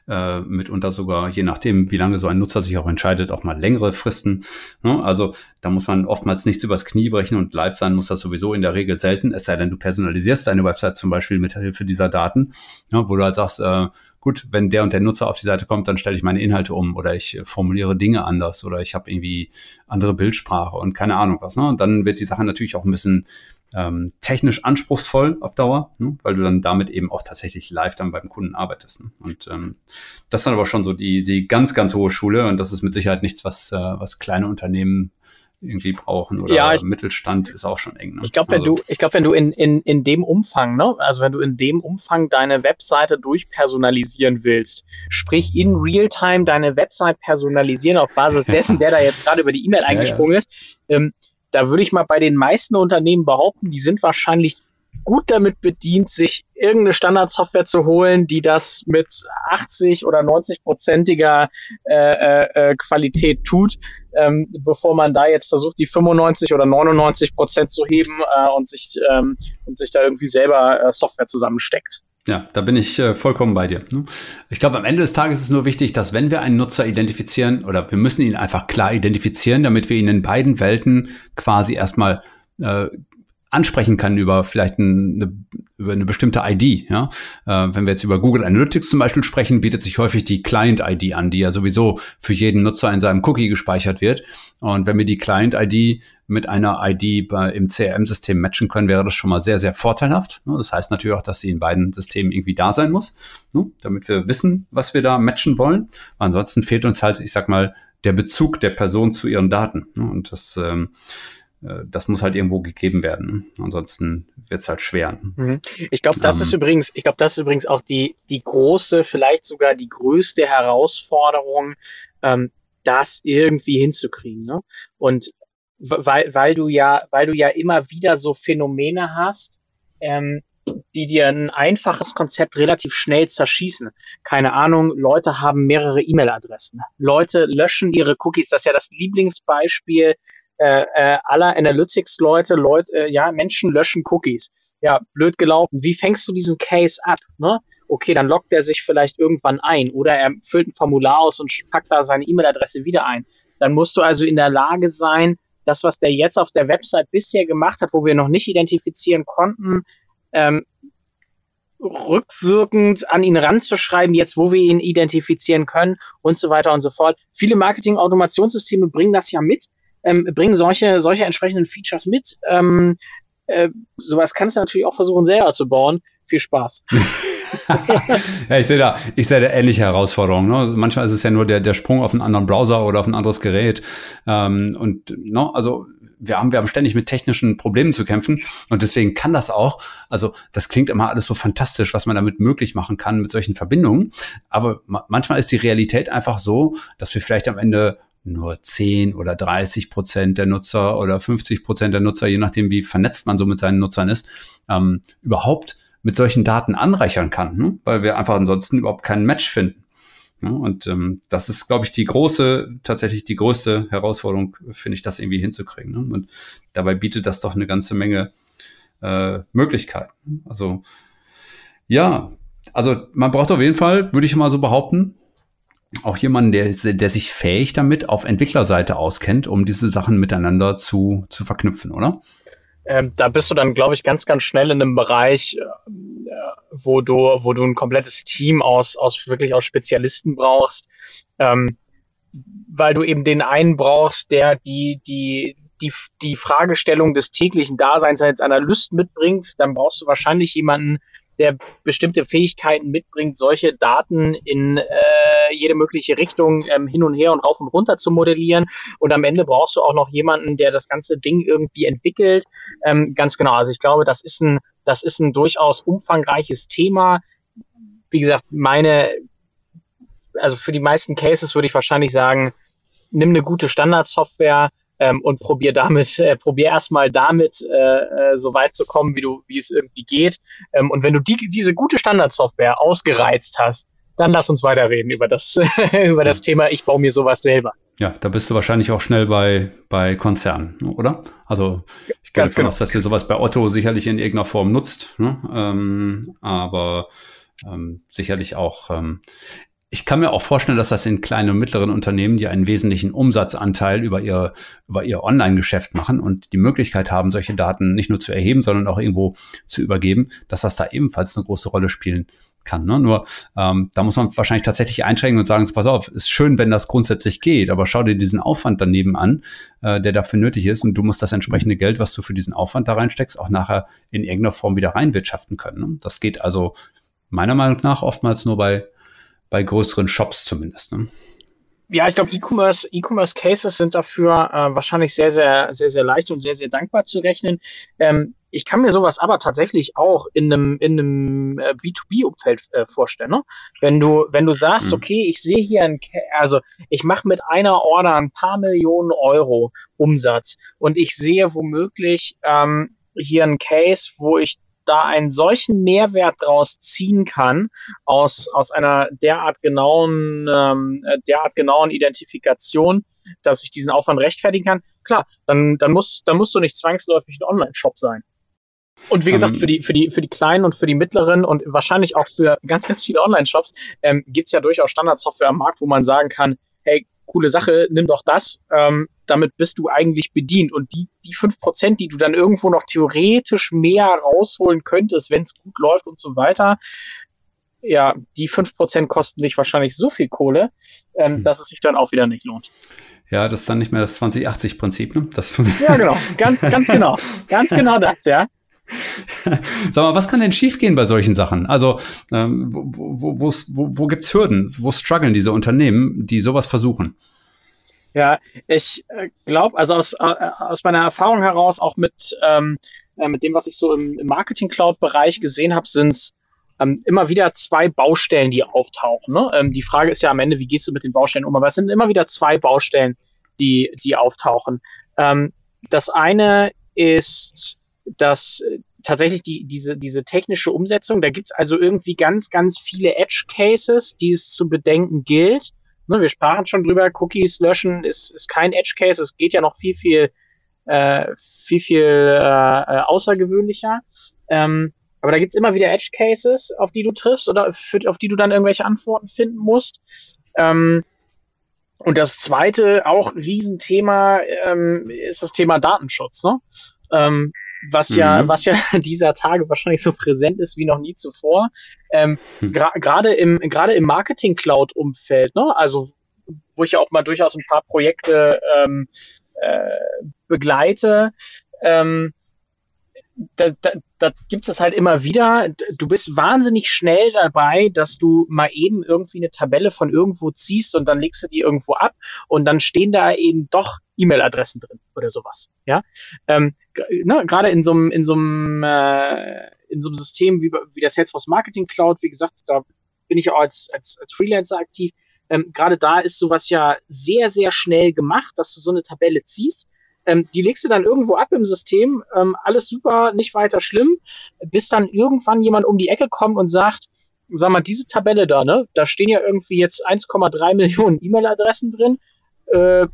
äh, mitunter sogar, je nachdem, wie lange so ein Nutzer sich auch entscheidet, auch mal längere Fristen. Ne? Also da muss man oftmals nichts übers Knie brechen und live sein muss das sowieso in der Regel selten, es sei denn, du personalisierst deine Website zum Beispiel mit Hilfe dieser Daten, ja, wo du halt sagst, äh, gut, wenn der und der Nutzer auf die Seite kommt, dann stelle ich meine Inhalte um oder ich formuliere Dinge anders oder ich habe irgendwie andere Bildsprache und keine Ahnung was. Ne? Und dann wird die Sache natürlich auch ein bisschen ähm, technisch anspruchsvoll auf Dauer, ne? weil du dann damit eben auch tatsächlich live dann beim Kunden arbeitest. Ne? Und ähm, das ist dann aber schon so die, die ganz, ganz hohe Schule und das ist mit Sicherheit nichts, was, äh, was kleine Unternehmen irgendwie brauchen oder ja, ich, Mittelstand ist auch schon eng. Ne? Ich glaube, wenn also, du, ich glaube, wenn du in, in, in dem Umfang, ne, also wenn du in dem Umfang deine Webseite durchpersonalisieren willst, sprich in Realtime deine Website personalisieren auf Basis dessen, der da jetzt gerade über die E-Mail eingesprungen ja, ja. ist, ähm, da würde ich mal bei den meisten Unternehmen behaupten, die sind wahrscheinlich gut damit bedient, sich irgendeine Standardsoftware zu holen, die das mit 80 oder 90 prozentiger äh, äh, äh, Qualität tut, ähm, bevor man da jetzt versucht, die 95 oder 99 Prozent zu heben äh, und sich ähm, und sich da irgendwie selber äh, Software zusammensteckt. Ja, da bin ich äh, vollkommen bei dir. Ne? Ich glaube, am Ende des Tages ist es nur wichtig, dass wenn wir einen Nutzer identifizieren oder wir müssen ihn einfach klar identifizieren, damit wir ihn in beiden Welten quasi erstmal äh, ansprechen kann über vielleicht eine, über eine bestimmte ID. Ja? Äh, wenn wir jetzt über Google Analytics zum Beispiel sprechen, bietet sich häufig die Client-ID an, die ja sowieso für jeden Nutzer in seinem Cookie gespeichert wird. Und wenn wir die Client-ID mit einer ID bei, im CRM-System matchen können, wäre das schon mal sehr, sehr vorteilhaft. Ne? Das heißt natürlich auch, dass sie in beiden Systemen irgendwie da sein muss, ne? damit wir wissen, was wir da matchen wollen. Ansonsten fehlt uns halt, ich sag mal, der Bezug der Person zu ihren Daten. Ne? Und das ähm, äh, das muss halt irgendwo gegeben werden. Ansonsten wird es halt schwer. Mhm. Ich glaube, das ähm, ist übrigens, ich glaube, das ist übrigens auch die, die große, vielleicht sogar die größte Herausforderung, ähm, das irgendwie hinzukriegen. Ne? Und weil, weil du ja, weil du ja immer wieder so Phänomene hast, ähm, die dir ein einfaches Konzept relativ schnell zerschießen. Keine Ahnung, Leute haben mehrere E-Mail-Adressen. Leute löschen ihre Cookies. Das ist ja das Lieblingsbeispiel äh, äh, aller Analytics-Leute, Leute, äh, ja, Menschen löschen Cookies. Ja, blöd gelaufen. Wie fängst du diesen Case ab? Ne? Okay, dann loggt er sich vielleicht irgendwann ein oder er füllt ein Formular aus und packt da seine E-Mail-Adresse wieder ein. Dann musst du also in der Lage sein, das, was der jetzt auf der Website bisher gemacht hat, wo wir noch nicht identifizieren konnten, ähm, rückwirkend an ihn ranzuschreiben, jetzt wo wir ihn identifizieren können und so weiter und so fort. Viele Marketing-Automationssysteme bringen das ja mit, ähm, bringen solche, solche entsprechenden Features mit. Ähm, äh, sowas kannst du natürlich auch versuchen, selber zu bauen. Viel Spaß. ja, ich sehe da, ich sehe da ähnliche Herausforderungen. Ne? Manchmal ist es ja nur der, der Sprung auf einen anderen Browser oder auf ein anderes Gerät. Ähm, und ne, also wir haben, wir haben ständig mit technischen Problemen zu kämpfen und deswegen kann das auch, also das klingt immer alles so fantastisch, was man damit möglich machen kann mit solchen Verbindungen. Aber manchmal ist die Realität einfach so, dass wir vielleicht am Ende nur 10 oder 30 Prozent der Nutzer oder 50 Prozent der Nutzer, je nachdem, wie vernetzt man so mit seinen Nutzern ist, ähm, überhaupt mit solchen Daten anreichern kann, ne? weil wir einfach ansonsten überhaupt keinen Match finden. Ne? und ähm, das ist, glaube ich, die große, tatsächlich die größte Herausforderung, finde ich, das irgendwie hinzukriegen. Ne? Und dabei bietet das doch eine ganze Menge äh, Möglichkeiten. Also ja, also man braucht auf jeden Fall, würde ich mal so behaupten, auch jemanden, der, der sich fähig damit auf Entwicklerseite auskennt, um diese Sachen miteinander zu, zu verknüpfen, oder? Ähm, da bist du dann, glaube ich, ganz, ganz schnell in einem Bereich, äh, wo du, wo du ein komplettes Team aus, aus wirklich aus Spezialisten brauchst. Ähm, weil du eben den einen brauchst, der die, die, die, die Fragestellung des täglichen Daseins als Analyst mitbringt, dann brauchst du wahrscheinlich jemanden, der bestimmte Fähigkeiten mitbringt, solche Daten in äh, jede mögliche Richtung ähm, hin und her und rauf und runter zu modellieren. Und am Ende brauchst du auch noch jemanden, der das ganze Ding irgendwie entwickelt. Ähm, ganz genau. Also ich glaube, das ist ein, das ist ein durchaus umfangreiches Thema. Wie gesagt, meine, also für die meisten Cases würde ich wahrscheinlich sagen, nimm eine gute Standardsoftware, ähm, und probier damit, äh, probier erstmal damit äh, äh, so weit zu kommen, wie du, wie es irgendwie geht. Ähm, und wenn du die, diese gute Standardsoftware ausgereizt hast, dann lass uns weiterreden über das, über das Thema, ich baue mir sowas selber. Ja, da bist du wahrscheinlich auch schnell bei, bei Konzernen, oder? Also ich gehe davon genau. aus, dass ihr sowas bei Otto sicherlich in irgendeiner Form nutzt, ne? ähm, aber ähm, sicherlich auch ähm, ich kann mir auch vorstellen, dass das in kleinen und mittleren Unternehmen, die einen wesentlichen Umsatzanteil über ihr, über ihr Online-Geschäft machen und die Möglichkeit haben, solche Daten nicht nur zu erheben, sondern auch irgendwo zu übergeben, dass das da ebenfalls eine große Rolle spielen kann. Ne? Nur ähm, da muss man wahrscheinlich tatsächlich einschränken und sagen, pass auf, ist schön, wenn das grundsätzlich geht, aber schau dir diesen Aufwand daneben an, äh, der dafür nötig ist und du musst das entsprechende Geld, was du für diesen Aufwand da reinsteckst, auch nachher in irgendeiner Form wieder reinwirtschaften können. Ne? Das geht also meiner Meinung nach oftmals nur bei bei größeren Shops zumindest. Ne? Ja, ich glaube, E-Commerce, E-Commerce Cases sind dafür äh, wahrscheinlich sehr, sehr, sehr, sehr leicht und sehr, sehr dankbar zu rechnen. Ähm, ich kann mir sowas aber tatsächlich auch in einem, in einem äh, B2B-Umfeld äh, vorstellen. Ne? Wenn du, wenn du sagst, mhm. okay, ich sehe hier ein, also ich mache mit einer Order ein paar Millionen Euro Umsatz und ich sehe womöglich ähm, hier ein Case, wo ich da einen solchen Mehrwert draus ziehen kann aus, aus einer derart genauen, ähm, derart genauen Identifikation, dass ich diesen Aufwand rechtfertigen kann, klar, dann, dann, muss, dann musst du nicht zwangsläufig ein Online-Shop sein. Und wie gesagt, ähm. für die, für, die, für die kleinen und für die mittleren und wahrscheinlich auch für ganz, ganz viele Online-Shops ähm, gibt es ja durchaus Standardsoftware am Markt, wo man sagen kann, coole Sache, nimm doch das. Ähm, damit bist du eigentlich bedient. Und die, die 5%, die du dann irgendwo noch theoretisch mehr rausholen könntest, wenn es gut läuft und so weiter, ja, die 5% kosten dich wahrscheinlich so viel Kohle, ähm, hm. dass es sich dann auch wieder nicht lohnt. Ja, das ist dann nicht mehr das 2080-Prinzip, ne? Das ja, genau. Ganz, ganz genau. Ganz genau das, ja. Sag mal, was kann denn schiefgehen bei solchen Sachen? Also, ähm, wo, wo, wo, wo gibt es Hürden? Wo strugglen diese Unternehmen, die sowas versuchen? Ja, ich äh, glaube, also aus, äh, aus meiner Erfahrung heraus, auch mit, ähm, äh, mit dem, was ich so im, Marketing-Cloud-Bereich gesehen habe, sind es ähm, immer wieder zwei Baustellen, die auftauchen. Ne? Ähm, die Frage ist ja am Ende, wie gehst du mit den Baustellen um? Aber es sind immer wieder zwei Baustellen, die, die auftauchen. Ähm, das eine ist, dass äh, tatsächlich die, diese, diese technische Umsetzung, da gibt es also irgendwie ganz, ganz viele Edge-Cases, die es zu bedenken gilt. Ne, wir sprachen schon drüber, Cookies löschen ist, ist kein Edge Case, es geht ja noch viel, viel, äh, viel, viel äh, außergewöhnlicher. Ähm, aber da gibt's immer wieder Edge Cases, auf die du triffst oder für, auf die du dann irgendwelche Antworten finden musst. Ähm, und das zweite, auch Riesenthema, ähm, ist das Thema Datenschutz. Ne? Ähm, was mhm. ja, was ja dieser Tage wahrscheinlich so präsent ist wie noch nie zuvor. Ähm, mhm. Gerade im, gerade im Marketing-Cloud-Umfeld, ne? also wo ich ja auch mal durchaus ein paar Projekte ähm, äh, begleite, ähm, da, da, da gibt es halt immer wieder. Du bist wahnsinnig schnell dabei, dass du mal eben irgendwie eine Tabelle von irgendwo ziehst und dann legst du die irgendwo ab und dann stehen da eben doch E-Mail-Adressen drin oder sowas. Ja, ähm, ne, gerade in so einem in so einem äh, in so einem System wie, wie der Salesforce Marketing Cloud, wie gesagt, da bin ich auch als als, als Freelancer aktiv. Ähm, gerade da ist sowas ja sehr sehr schnell gemacht, dass du so eine Tabelle ziehst ähm, die legst du dann irgendwo ab im System, ähm, alles super, nicht weiter schlimm, bis dann irgendwann jemand um die Ecke kommt und sagt, sag mal, diese Tabelle da, ne, da stehen ja irgendwie jetzt 1,3 Millionen E-Mail-Adressen drin. Äh,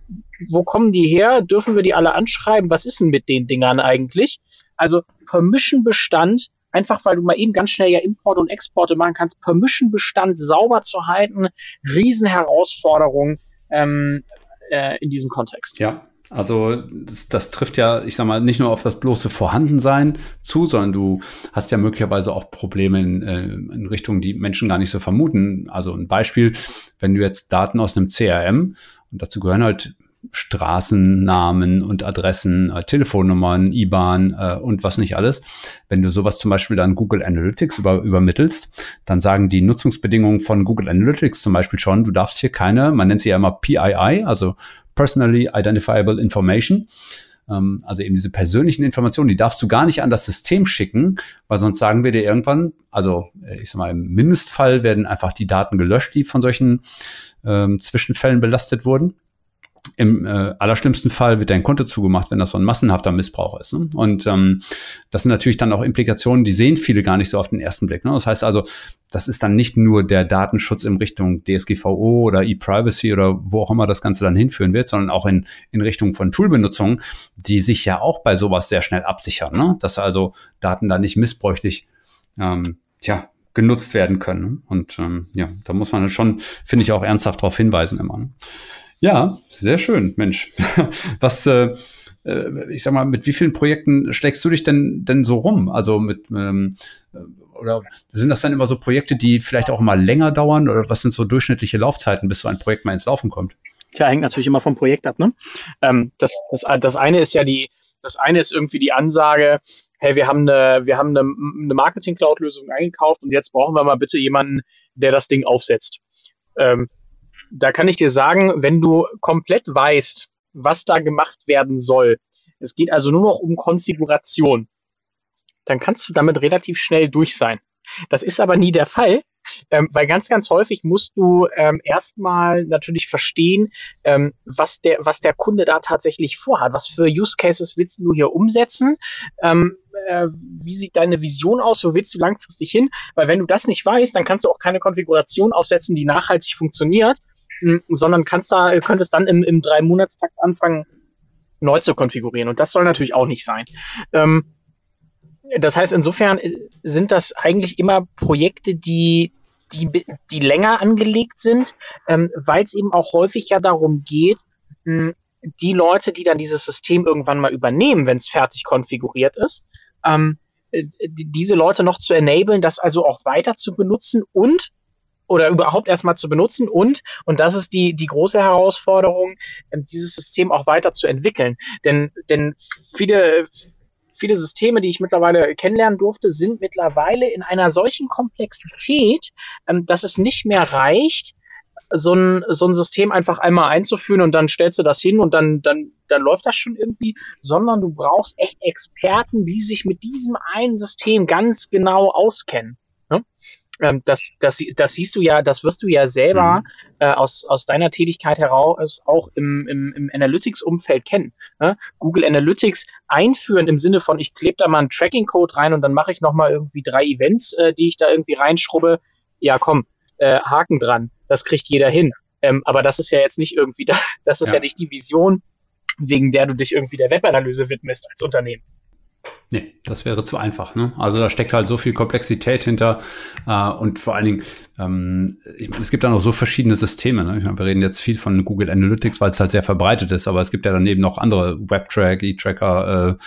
wo kommen die her? Dürfen wir die alle anschreiben? Was ist denn mit den Dingern eigentlich? Also Permission-Bestand, einfach weil du mal eben ganz schnell ja Import und Exporte machen kannst, Permission-Bestand sauber zu halten, Riesenherausforderung ähm, äh, in diesem Kontext. Ja, Also das, das, trifft ja, ich sag mal, nicht nur auf das bloße Vorhandensein zu, sondern du hast ja möglicherweise auch Probleme in, äh, in Richtungen, die Menschen gar nicht so vermuten. Also ein Beispiel, wenn du jetzt Daten aus einem CRM, und dazu gehören halt Straßennamen und Adressen, äh, Telefonnummern, IBAN äh, und was nicht alles. Wenn du sowas zum Beispiel dann Google Analytics über, übermittelst, dann sagen die Nutzungsbedingungen von Google Analytics zum Beispiel schon, du darfst hier keine, man nennt sie ja immer PII, also Personally Identifiable Information, ähm, also eben diese persönlichen Informationen, die darfst du gar nicht an das System schicken, weil sonst sagen wir dir irgendwann, also äh, ich sag mal, im Mindestfall werden einfach die Daten gelöscht, die von solchen ähm, Zwischenfällen belastet wurden im äh, allerschlimmsten Fall wird dein Konto zugemacht, wenn das so ein massenhafter Missbrauch ist. Ne? Und ähm, das sind natürlich dann auch Implikationen, die sehen viele gar nicht so auf den ersten Blick. Ne? Das heißt also, das ist dann nicht nur der Datenschutz in Richtung DSGVO oder E-Privacy oder wo auch immer das Ganze dann hinführen wird, sondern auch in, in Richtung von Toolbenutzung, die sich ja auch bei sowas sehr schnell absichern. Ne? Dass also Daten da nicht missbräuchlich ähm, tja, genutzt werden können. Ne? Und ähm, ja, da muss man schon, finde ich, auch ernsthaft darauf hinweisen immer. Ne? Ja, sehr schön, Mensch. Was, äh, äh, ich sag mal, mit wie vielen Projekten schlägst du dich denn, denn so rum? Also mit, ähm, äh, oder sind das dann immer so Projekte, die vielleicht auch mal länger dauern? Oder was sind so durchschnittliche Laufzeiten, bis so ein Projekt mal ins Laufen kommt? Tja, hängt natürlich immer vom Projekt ab, ne? Ähm, das, das, das eine ist ja die, das eine ist irgendwie die Ansage, hey, wir haben eine, wir haben eine, eine Marketing-Cloud-Lösung eingekauft und jetzt brauchen wir mal bitte jemanden, der das Ding aufsetzt. Ähm, da kann ich dir sagen, wenn du komplett weißt, was da gemacht werden soll, es geht also nur noch um Konfiguration, dann kannst du damit relativ schnell durch sein. Das ist aber nie der Fall, ähm, weil ganz, ganz häufig musst du ähm, erstmal natürlich verstehen, ähm, was, der, was der Kunde da tatsächlich vorhat. Was für Use Cases willst du hier umsetzen? Ähm, äh, wie sieht deine Vision aus? Wo willst du langfristig hin? Weil wenn du das nicht weißt, dann kannst du auch keine Konfiguration aufsetzen, die nachhaltig funktioniert sondern kannst da, könntest dann im, im Drei-Monatstakt anfangen, neu zu konfigurieren. Und das soll natürlich auch nicht sein. Ähm, das heißt, insofern äh, sind das eigentlich immer Projekte, die, die, die länger angelegt sind, ähm, weil es eben auch häufig ja darum geht, mh, die Leute, die dann dieses System irgendwann mal übernehmen, wenn es fertig konfiguriert ist, ähm, äh, diese Leute noch zu enablen, das also auch weiter zu benutzen und oder überhaupt erstmal zu benutzen und, und das ist die, die große Herausforderung, ähm, dieses System auch weiter zu entwickeln. Denn, denn viele, viele Systeme, die ich mittlerweile kennenlernen durfte, sind mittlerweile in einer solchen Komplexität, ähm, dass es nicht mehr reicht, so ein, so ein System einfach einmal einzuführen und dann stellst du das hin und dann, dann, dann läuft das schon irgendwie, sondern du brauchst echt Experten, die sich mit diesem einen System ganz genau auskennen. Ne? Ähm, das, das, das siehst du ja, das wirst du ja selber mhm. äh, aus, aus deiner Tätigkeit heraus auch im, im, im Analytics-Umfeld kennen. Ne? Google Analytics einführen im Sinne von, ich klebe da mal einen Tracking-Code rein und dann mache ich nochmal irgendwie drei Events, äh, die ich da irgendwie reinschrubbe. Ja, komm, äh, Haken dran, das kriegt jeder hin. Ähm, aber das ist ja jetzt nicht irgendwie, da, das ist ja. ja nicht die Vision, wegen der du dich irgendwie der Webanalyse widmest als Unternehmen. Nee, das wäre zu einfach. Ne? Also da steckt halt so viel Komplexität hinter äh, und vor allen Dingen, ähm, ich meine, es gibt da noch so verschiedene Systeme. Ne? Ich meine, wir reden jetzt viel von Google Analytics, weil es halt sehr verbreitet ist, aber es gibt ja dann eben noch andere WebTrack, E-Tracker,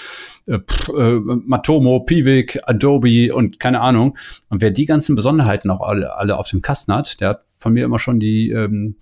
äh, äh, äh, Matomo, Piwik, Adobe und keine Ahnung. Und wer die ganzen Besonderheiten auch alle, alle auf dem Kasten hat, der hat von mir immer schon die, ähm,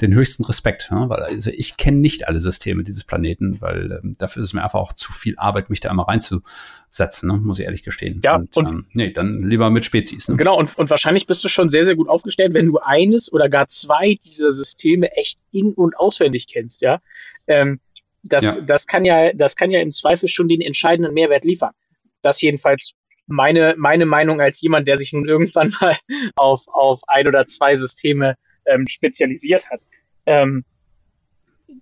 den höchsten Respekt, ne? weil also ich kenne nicht alle Systeme dieses Planeten, weil ähm, dafür ist es mir einfach auch zu viel Arbeit, mich da einmal reinzusetzen, ne? muss ich ehrlich gestehen. Ja, und, und ähm, nee, dann lieber mit Spezies. Ne? Genau, und, und wahrscheinlich bist du schon sehr, sehr gut aufgestellt, wenn du eines oder gar zwei dieser Systeme echt in- und auswendig kennst, ja. Ähm, das, ja. das kann ja, das kann ja im Zweifel schon den entscheidenden Mehrwert liefern. Das jedenfalls meine, meine Meinung als jemand, der sich nun irgendwann mal auf, auf ein oder zwei Systeme ähm, spezialisiert hat. Ähm,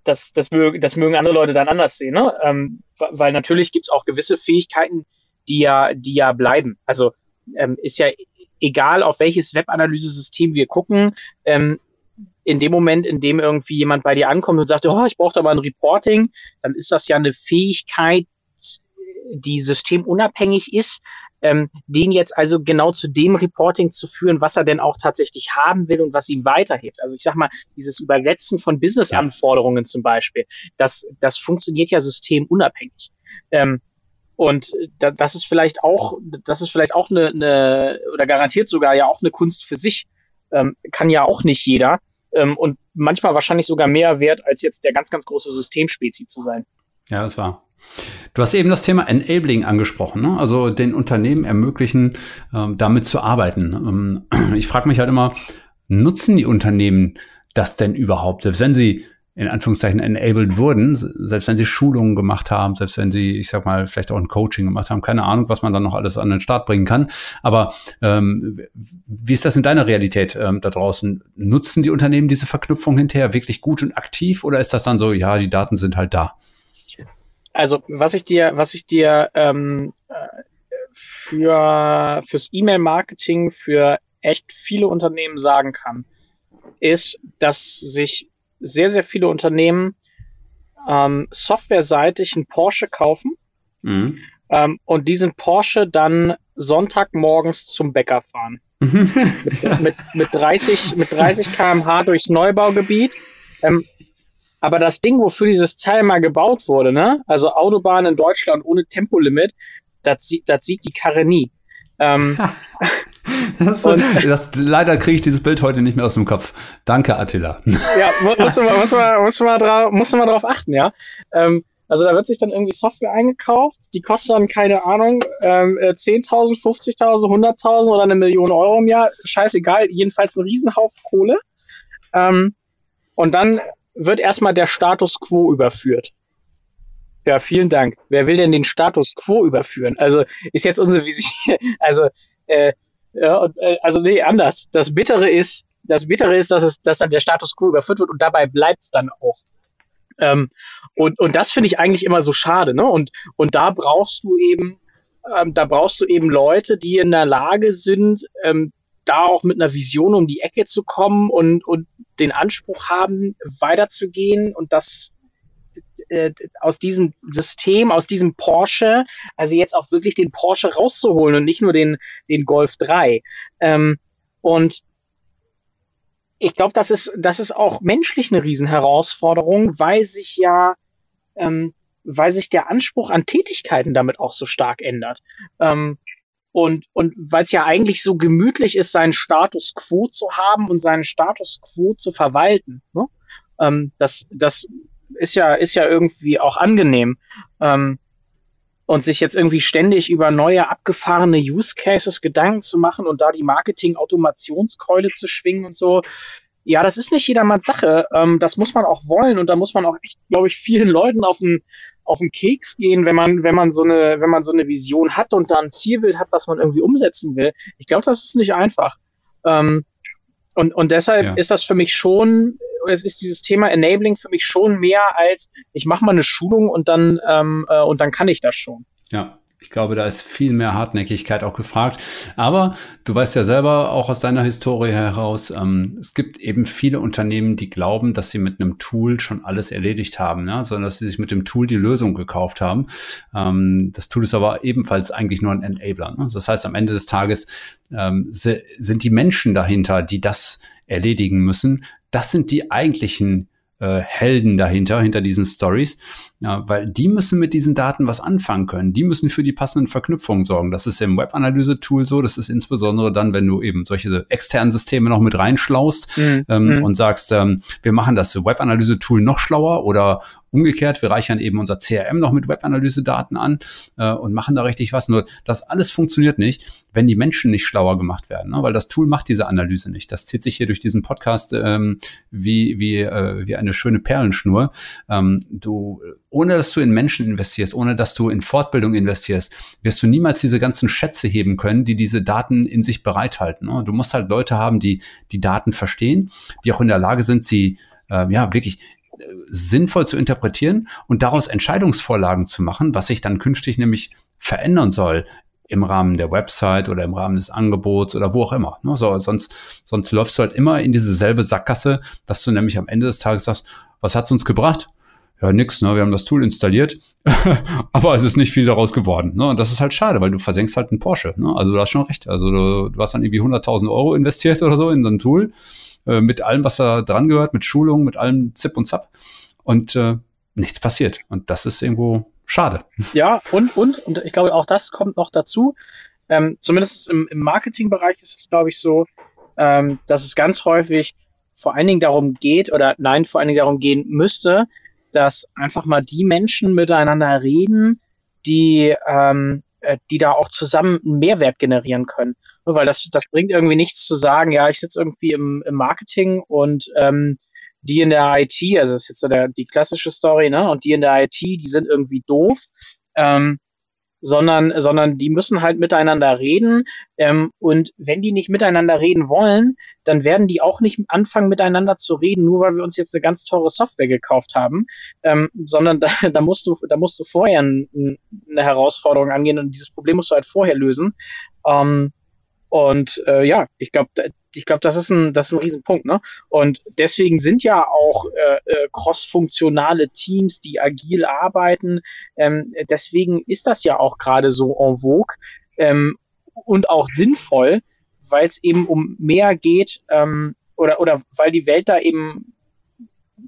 das, das, mögen, das mögen andere Leute dann anders sehen, ne? Ähm, weil natürlich gibt es auch gewisse Fähigkeiten, die ja, die ja bleiben. Also ähm, ist ja egal, auf welches Webanalyse-System wir gucken, ähm, in dem Moment, in dem irgendwie jemand bei dir ankommt und sagt, oh, ich brauche da mal ein Reporting, dann ist das ja eine Fähigkeit, die systemunabhängig ist, ähm, den jetzt also genau zu dem Reporting zu führen, was er denn auch tatsächlich haben will und was ihm weiterhilft. Also ich sag mal, dieses Übersetzen von Business-Anforderungen zum Beispiel, das, das funktioniert ja systemunabhängig. Ähm, und da, das ist vielleicht auch, das ist vielleicht auch eine, eine oder garantiert sogar ja auch eine Kunst für sich. Ähm, kann ja auch nicht jeder. Ähm, und manchmal wahrscheinlich sogar mehr wert, als jetzt der ganz, ganz große Systemspezi zu sein. Ja, das war. Du hast eben das Thema Enabling angesprochen, ne? also den Unternehmen ermöglichen, ähm, damit zu arbeiten. Ähm, ich frage mich halt immer, nutzen die Unternehmen das denn überhaupt? Selbst wenn sie in Anführungszeichen enabled wurden, selbst wenn sie Schulungen gemacht haben, selbst wenn sie, ich sag mal, vielleicht auch ein Coaching gemacht haben, keine Ahnung, was man dann noch alles an den Start bringen kann. Aber ähm, wie ist das in deiner Realität ähm, da draußen? Nutzen die Unternehmen diese Verknüpfung hinterher wirklich gut und aktiv oder ist das dann so, ja, die Daten sind halt da? Also was ich dir, was ich dir ähm, äh, für fürs E-Mail-Marketing für echt viele Unternehmen sagen kann, ist, dass sich sehr, sehr viele Unternehmen ähm, softwareseitig einen Porsche kaufen mhm. ähm, und diesen Porsche dann Sonntagmorgens zum Bäcker fahren. mit, mit, mit, 30, mit 30 km/h durchs Neubaugebiet. Ähm, aber das Ding, wofür dieses Teil mal gebaut wurde, ne? also Autobahn in Deutschland ohne Tempolimit, das sieht, das sieht die Karre nie. Ähm, das, das, leider kriege ich dieses Bild heute nicht mehr aus dem Kopf. Danke, Attila. Ja, musst du mal, musst du mal, drauf, musst du mal drauf achten, ja. Ähm, also da wird sich dann irgendwie Software eingekauft, die kostet dann, keine Ahnung, ähm, 10.000, 50.000, 100.000 oder eine Million Euro im Jahr, scheißegal, jedenfalls ein Riesenhaufen Kohle. Ähm, und dann wird erstmal der Status quo überführt. Ja, vielen Dank. Wer will denn den Status quo überführen? Also ist jetzt unsere Vision, also äh, ja, äh, also nee, anders. Das Bittere ist, das Bittere ist, dass es, dass dann der Status quo überführt wird und dabei bleibt es dann auch. Ähm, und, und das finde ich eigentlich immer so schade, ne? Und, und da brauchst du eben, ähm, da brauchst du eben Leute, die in der Lage sind, ähm, da auch mit einer Vision um die Ecke zu kommen und, und den Anspruch haben, weiterzugehen und das äh, aus diesem System, aus diesem Porsche, also jetzt auch wirklich den Porsche rauszuholen und nicht nur den, den Golf 3. Ähm, und ich glaube, das ist, das ist auch menschlich eine Riesenherausforderung, weil sich ja, ähm, weil sich der Anspruch an Tätigkeiten damit auch so stark ändert. Ähm, und, und weil es ja eigentlich so gemütlich ist, seinen Status quo zu haben und seinen Status quo zu verwalten. Ne? Ähm, das, das ist ja, ist ja irgendwie auch angenehm. Ähm, und sich jetzt irgendwie ständig über neue abgefahrene Use Cases Gedanken zu machen und da die Marketing-Automationskeule zu schwingen und so. Ja, das ist nicht jedermanns Sache. Ähm, das muss man auch wollen und da muss man auch echt, glaube ich, vielen Leuten auf den, auf den Keks gehen, wenn man, wenn man so eine, wenn man so eine Vision hat und da ein Zielbild hat, was man irgendwie umsetzen will. Ich glaube, das ist nicht einfach. Ähm, und, und deshalb ja. ist das für mich schon es ist dieses Thema Enabling für mich schon mehr als ich mache mal eine Schulung und dann ähm, äh, und dann kann ich das schon. Ja. Ich glaube, da ist viel mehr Hartnäckigkeit auch gefragt. Aber du weißt ja selber auch aus deiner Historie heraus, ähm, es gibt eben viele Unternehmen, die glauben, dass sie mit einem Tool schon alles erledigt haben, ja? sondern dass sie sich mit dem Tool die Lösung gekauft haben. Ähm, das Tool ist aber ebenfalls eigentlich nur ein Enabler. Ne? Das heißt, am Ende des Tages ähm, sind die Menschen dahinter, die das erledigen müssen, das sind die eigentlichen äh, Helden dahinter, hinter diesen Stories, ja, weil die müssen mit diesen Daten was anfangen können. Die müssen für die passenden Verknüpfungen sorgen. Das ist im Webanalyse-Tool so. Das ist insbesondere dann, wenn du eben solche externen Systeme noch mit reinschlaust mhm. ähm, mhm. und sagst, ähm, wir machen das Webanalyse-Tool noch schlauer oder umgekehrt, wir reichern eben unser CRM noch mit Webanalyse-Daten an äh, und machen da richtig was. Nur das alles funktioniert nicht, wenn die Menschen nicht schlauer gemacht werden, ne? weil das Tool macht diese Analyse nicht. Das zieht sich hier durch diesen Podcast ähm, wie, wie, äh, wie eine schöne Perlenschnur. Ähm, du ohne dass du in Menschen investierst, ohne dass du in Fortbildung investierst, wirst du niemals diese ganzen Schätze heben können, die diese Daten in sich bereithalten. Ne? Du musst halt Leute haben, die die Daten verstehen, die auch in der Lage sind, sie äh, ja wirklich sinnvoll zu interpretieren und daraus Entscheidungsvorlagen zu machen, was sich dann künftig nämlich verändern soll im Rahmen der Website oder im Rahmen des Angebots oder wo auch immer. Ne? So, sonst, sonst läufst du halt immer in diese selbe Sackgasse, dass du nämlich am Ende des Tages sagst, was hat's uns gebracht? ja, nix, ne? Wir haben das Tool installiert, aber es ist nicht viel daraus geworden. Ne? Und das ist halt schade, weil du versenkst halt einen Porsche. Ne? Also du hast schon recht. Also du, du hast dann irgendwie 100.000 Euro investiert oder so in so ein Tool äh, mit allem, was da dran gehört, mit Schulung, mit allem Zip und Zap. Und äh, nichts passiert. Und das ist irgendwo schade. Ja, und, und, und ich glaube, auch das kommt noch dazu. Ähm, zumindest im, im Marketingbereich ist es, glaube ich, so, ähm, dass es ganz häufig vor allen Dingen darum geht, oder nein, vor allen Dingen darum gehen müsste, dass einfach mal die Menschen miteinander reden, die, ähm, äh, die da auch zusammen einen Mehrwert generieren können. Weil das, das bringt irgendwie nichts zu sagen, ja, ich sitze irgendwie im, im Marketing und ähm, die in der IT, also das ist jetzt so der, die klassische Story, ne? Und die in der IT, die sind irgendwie doof. Ähm, sondern, sondern die müssen halt miteinander reden. Ähm, und wenn die nicht miteinander reden wollen, dann werden die auch nicht anfangen, miteinander zu reden, nur weil wir uns jetzt eine ganz teure Software gekauft haben, ähm, sondern da, da musst du, da musst du vorher ein, eine Herausforderung angehen und dieses Problem musst du halt vorher lösen. Ähm, und äh, ja, ich glaube, ich glaube, das ist ein, das ist ein Riesenpunkt, ne? Und deswegen sind ja auch äh, äh, cross-funktionale Teams, die agil arbeiten. Ähm, deswegen ist das ja auch gerade so en vogue ähm, und auch sinnvoll, weil es eben um mehr geht ähm, oder oder weil die Welt da eben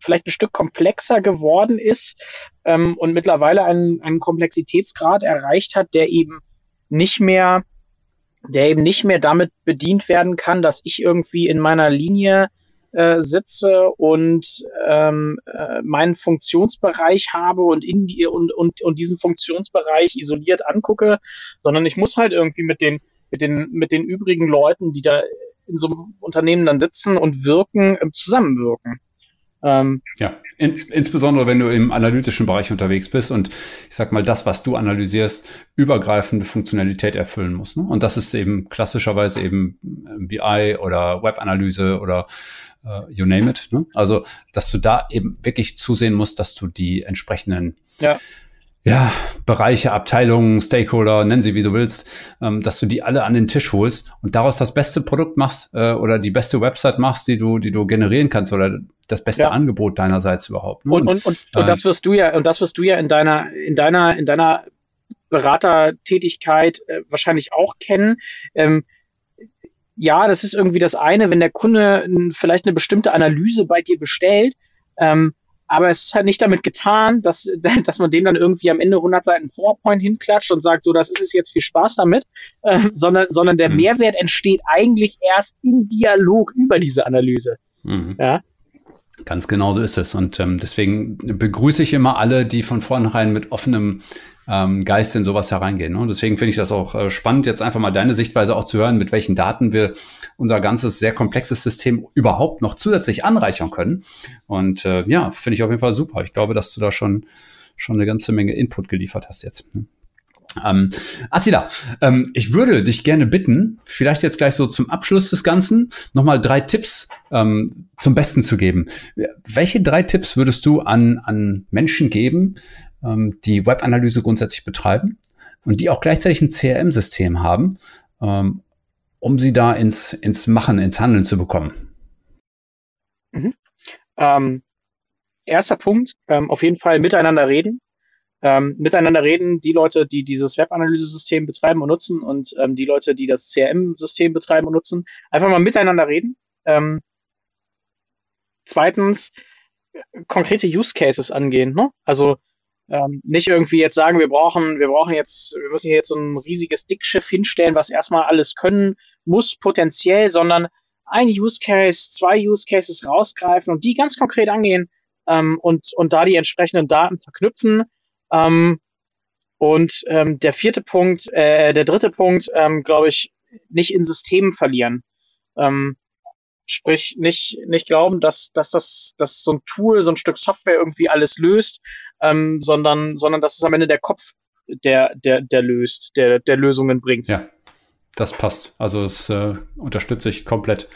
vielleicht ein Stück komplexer geworden ist ähm, und mittlerweile einen, einen Komplexitätsgrad erreicht hat, der eben nicht mehr der eben nicht mehr damit bedient werden kann, dass ich irgendwie in meiner Linie äh, sitze und ähm, äh, meinen Funktionsbereich habe und in die und, und, und diesen Funktionsbereich isoliert angucke, sondern ich muss halt irgendwie mit den mit den mit den übrigen Leuten, die da in so einem Unternehmen dann sitzen und wirken, äh, zusammenwirken. Ähm, ja, ins, insbesondere wenn du im analytischen Bereich unterwegs bist und ich sag mal, das, was du analysierst, übergreifende Funktionalität erfüllen muss. Ne? Und das ist eben klassischerweise eben äh, BI oder Webanalyse oder äh, you name it. Ne? Also, dass du da eben wirklich zusehen musst, dass du die entsprechenden ja ja, Bereiche, Abteilungen, Stakeholder, nennen sie wie du willst, ähm, dass du die alle an den Tisch holst und daraus das beste Produkt machst äh, oder die beste Website machst, die du, die du generieren kannst oder das beste ja. Angebot deinerseits überhaupt. Ne? Und, und, und, äh, und das wirst du ja, und das wirst du ja in deiner, in deiner, in deiner Beratertätigkeit äh, wahrscheinlich auch kennen. Ähm, ja, das ist irgendwie das eine, wenn der Kunde vielleicht eine bestimmte Analyse bei dir bestellt, ähm, aber es ist halt nicht damit getan, dass, dass man dem dann irgendwie am Ende 100 Seiten PowerPoint hinklatscht und sagt, so, das ist es jetzt viel Spaß damit, äh, sondern, sondern der mhm. Mehrwert entsteht eigentlich erst im Dialog über diese Analyse. Mhm. Ja. Ganz genau so ist es. Und ähm, deswegen begrüße ich immer alle, die von vornherein mit offenem ähm, Geist in sowas hereingehen. Ne? Und deswegen finde ich das auch äh, spannend, jetzt einfach mal deine Sichtweise auch zu hören, mit welchen Daten wir unser ganzes sehr komplexes System überhaupt noch zusätzlich anreichern können. Und äh, ja, finde ich auf jeden Fall super. Ich glaube, dass du da schon, schon eine ganze Menge Input geliefert hast jetzt. Hm. Ähm, Azida, ähm, ich würde dich gerne bitten, vielleicht jetzt gleich so zum Abschluss des Ganzen, nochmal drei Tipps ähm, zum Besten zu geben. Welche drei Tipps würdest du an, an Menschen geben, ähm, die Webanalyse grundsätzlich betreiben und die auch gleichzeitig ein CRM-System haben, ähm, um sie da ins, ins Machen, ins Handeln zu bekommen? Mhm. Ähm, erster Punkt, ähm, auf jeden Fall miteinander reden ähm, miteinander reden, die Leute, die dieses Web-Analyse-System betreiben und nutzen und ähm, die Leute, die das CRM-System betreiben und nutzen, einfach mal miteinander reden. Ähm, zweitens, konkrete Use Cases angehen. Ne? Also ähm, nicht irgendwie jetzt sagen, wir brauchen, wir brauchen jetzt, wir müssen hier jetzt so ein riesiges Dickschiff hinstellen, was erstmal alles können muss, potenziell, sondern ein Use Case, zwei Use Cases rausgreifen und die ganz konkret angehen ähm, und, und da die entsprechenden Daten verknüpfen ähm, und ähm, der vierte Punkt, äh, der dritte Punkt, ähm, glaube ich, nicht in Systemen verlieren. Ähm, sprich, nicht, nicht glauben, dass, dass das dass so ein Tool, so ein Stück Software irgendwie alles löst, ähm, sondern, sondern dass es am Ende der Kopf, der, der, der löst, der, der Lösungen bringt. Ja, das passt. Also es äh, unterstütze ich komplett.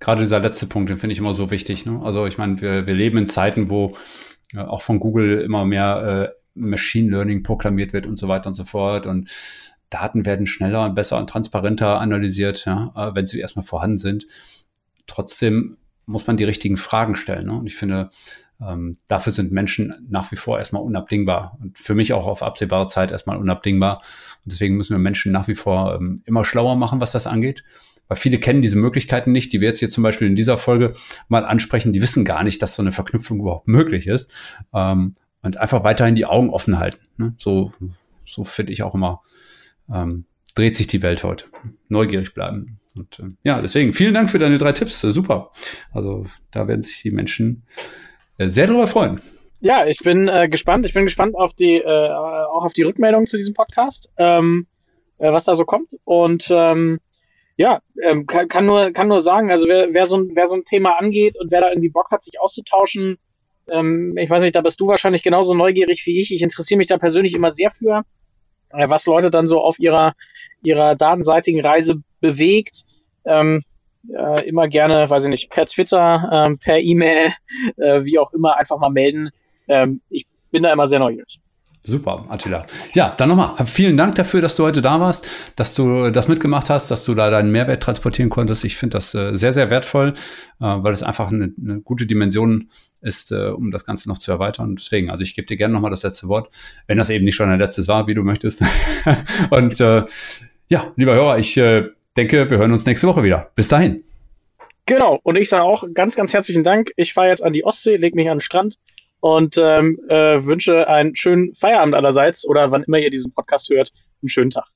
Gerade dieser letzte Punkt, den finde ich immer so wichtig. Ne? Also ich meine, wir, wir leben in Zeiten, wo äh, auch von Google immer mehr äh, Machine Learning proklamiert wird und so weiter und so fort. Und Daten werden schneller und besser und transparenter analysiert, ja, äh, wenn sie erstmal vorhanden sind. Trotzdem muss man die richtigen Fragen stellen. Ne? Und ich finde, ähm, dafür sind Menschen nach wie vor erstmal unabdingbar und für mich auch auf absehbare Zeit erstmal unabdingbar. Und deswegen müssen wir Menschen nach wie vor ähm, immer schlauer machen, was das angeht. Weil viele kennen diese Möglichkeiten nicht, die wir jetzt hier zum Beispiel in dieser Folge mal ansprechen. Die wissen gar nicht, dass so eine Verknüpfung überhaupt möglich ist. Ähm, und einfach weiterhin die Augen offen halten. Ne? So, so finde ich auch immer, ähm, dreht sich die Welt heute. Neugierig bleiben. Und äh, ja, deswegen vielen Dank für deine drei Tipps. Super. Also da werden sich die Menschen äh, sehr darüber freuen. Ja, ich bin äh, gespannt. Ich bin gespannt auf die, äh, auch auf die Rückmeldung zu diesem Podcast, ähm, äh, was da so kommt. Und ähm, ja, ähm, kann, kann, nur, kann nur sagen, also wer, wer, so ein, wer so ein Thema angeht und wer da irgendwie Bock hat, sich auszutauschen, ähm, ich weiß nicht, da bist du wahrscheinlich genauso neugierig wie ich. Ich interessiere mich da persönlich immer sehr für, äh, was Leute dann so auf ihrer, ihrer datenseitigen Reise bewegt. Ähm, äh, immer gerne, weiß ich nicht, per Twitter, ähm, per E-Mail, äh, wie auch immer, einfach mal melden. Ähm, ich bin da immer sehr neugierig. Super, Attila. Ja, dann nochmal. Vielen Dank dafür, dass du heute da warst, dass du das mitgemacht hast, dass du da deinen Mehrwert transportieren konntest. Ich finde das äh, sehr, sehr wertvoll, äh, weil es einfach eine, eine, gute Dimension ist, äh, um das Ganze noch zu erweitern. Deswegen, also ich gebe dir gerne nochmal das letzte Wort, wenn das eben nicht schon ein letztes war, wie du möchtest. Und äh, ja, lieber Hörer, ich äh, denke, wir hören uns nächste Woche wieder. Bis dahin. Genau, und ich sage auch ganz, ganz herzlichen Dank. Ich fahre jetzt an die Ostsee, lege mich an den Strand und ähm, äh, wünsche einen schönen Feierabend allerseits oder wann immer ihr diesen Podcast hört, einen schönen Tag.